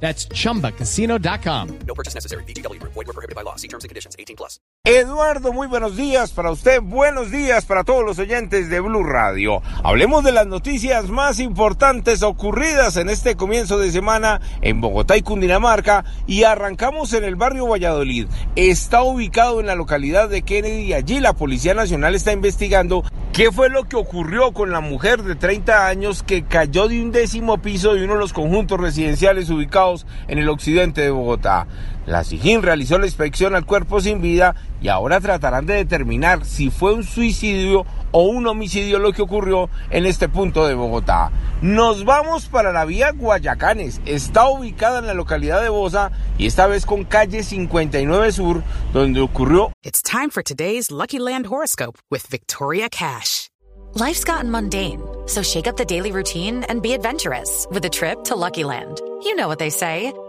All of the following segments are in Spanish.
That's chumbacasino.com. No purchase necessary. Void were prohibited by law. See terms and conditions. 18 plus. Eduardo, muy buenos días para usted, buenos días para todos los oyentes de Blue Radio. Hablemos de las noticias más importantes ocurridas en este comienzo de semana en Bogotá y Cundinamarca y arrancamos en el barrio Valladolid. Está ubicado en la localidad de Kennedy y allí la Policía Nacional está investigando qué fue lo que ocurrió con la mujer de 30 años que cayó de un décimo piso de uno de los conjuntos residenciales ubicados en el occidente de Bogotá. La SIGIN realizó la inspección al cuerpo sin vida y ahora tratarán de determinar si fue un suicidio o un homicidio lo que ocurrió en este punto de Bogotá. Nos vamos para la vía Guayacanes. Está ubicada en la localidad de Bosa y esta vez con calle 59 Sur, donde ocurrió It's time for today's Lucky Land horoscope with Victoria Cash. Life's gotten mundane, so shake up the daily routine and be adventurous with a trip to Lucky Land. You know what they say.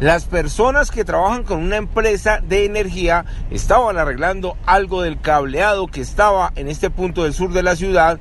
Las personas que trabajan con una empresa de energía estaban arreglando algo del cableado que estaba en este punto del sur de la ciudad.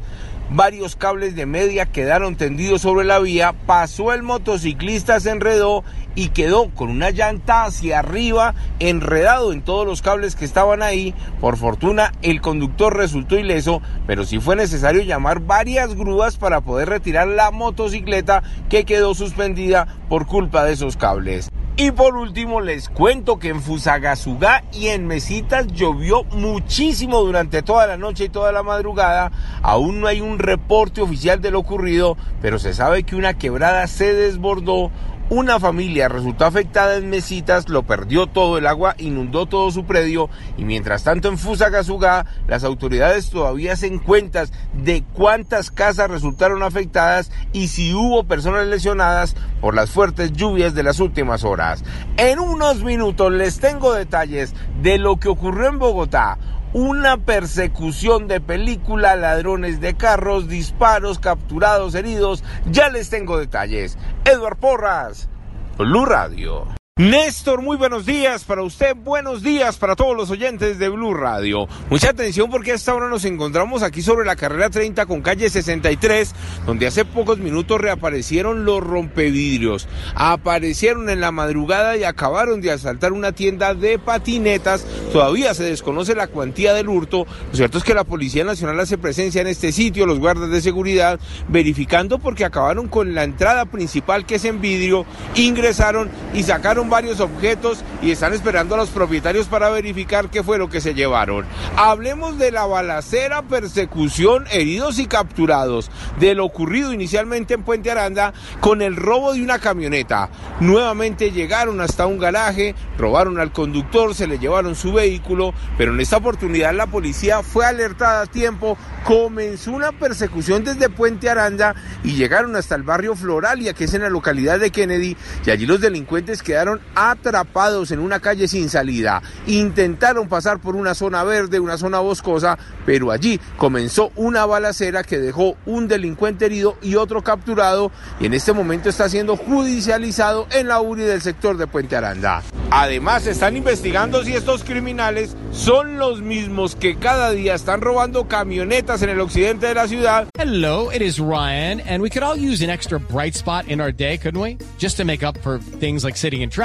Varios cables de media quedaron tendidos sobre la vía, pasó el motociclista, se enredó y quedó con una llanta hacia arriba, enredado en todos los cables que estaban ahí. Por fortuna el conductor resultó ileso, pero sí fue necesario llamar varias grúas para poder retirar la motocicleta que quedó suspendida por culpa de esos cables. Y por último les cuento que en Fusagasugá y en Mesitas llovió muchísimo durante toda la noche y toda la madrugada. Aún no hay un reporte oficial de lo ocurrido, pero se sabe que una quebrada se desbordó. Una familia resultó afectada en Mesitas, lo perdió todo, el agua inundó todo su predio y mientras tanto en Fusagasugá las autoridades todavía hacen cuentas de cuántas casas resultaron afectadas y si hubo personas lesionadas por las fuertes lluvias de las últimas horas. En unos minutos les tengo detalles de lo que ocurrió en Bogotá una persecución de película, ladrones de carros, disparos, capturados, heridos. Ya les tengo detalles. Edward Porras, Blue Radio. Néstor, muy buenos días para usted, buenos días para todos los oyentes de Blue Radio. Mucha atención porque a esta hora nos encontramos aquí sobre la carrera 30 con calle 63, donde hace pocos minutos reaparecieron los rompevidrios. Aparecieron en la madrugada y acabaron de asaltar una tienda de patinetas. Todavía se desconoce la cuantía del hurto. Lo cierto es que la Policía Nacional hace presencia en este sitio, los guardas de seguridad, verificando porque acabaron con la entrada principal que es en vidrio, ingresaron y sacaron varios objetos y están esperando a los propietarios para verificar qué fue lo que se llevaron. Hablemos de la balacera, persecución, heridos y capturados, de lo ocurrido inicialmente en Puente Aranda con el robo de una camioneta. Nuevamente llegaron hasta un garaje, robaron al conductor, se le llevaron su vehículo, pero en esta oportunidad la policía fue alertada a tiempo, comenzó una persecución desde Puente Aranda y llegaron hasta el barrio Floralia, que es en la localidad de Kennedy, y allí los delincuentes quedaron atrapados en una calle sin salida. Intentaron pasar por una zona verde, una zona boscosa, pero allí comenzó una balacera que dejó un delincuente herido y otro capturado, y en este momento está siendo judicializado en la URI del sector de Puente Aranda. Además, están investigando si estos criminales son los mismos que cada día están robando camionetas en el occidente de la ciudad. Hello, it is Ryan, and we could all use an extra bright spot in our day, couldn't we? Just to make up for things like sitting in traffic,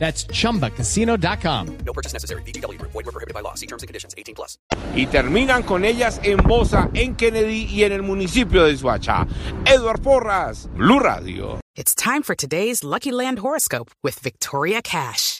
That's chumbacasino.com. No purchase necessary. VGW Group. Void were prohibited by law. See terms and conditions. 18 plus. Y terminan con ellas en Bosa, en Kennedy y en el municipio de Suacha. Edward Porras, Blue Radio. It's time for today's Lucky Land horoscope with Victoria Cash.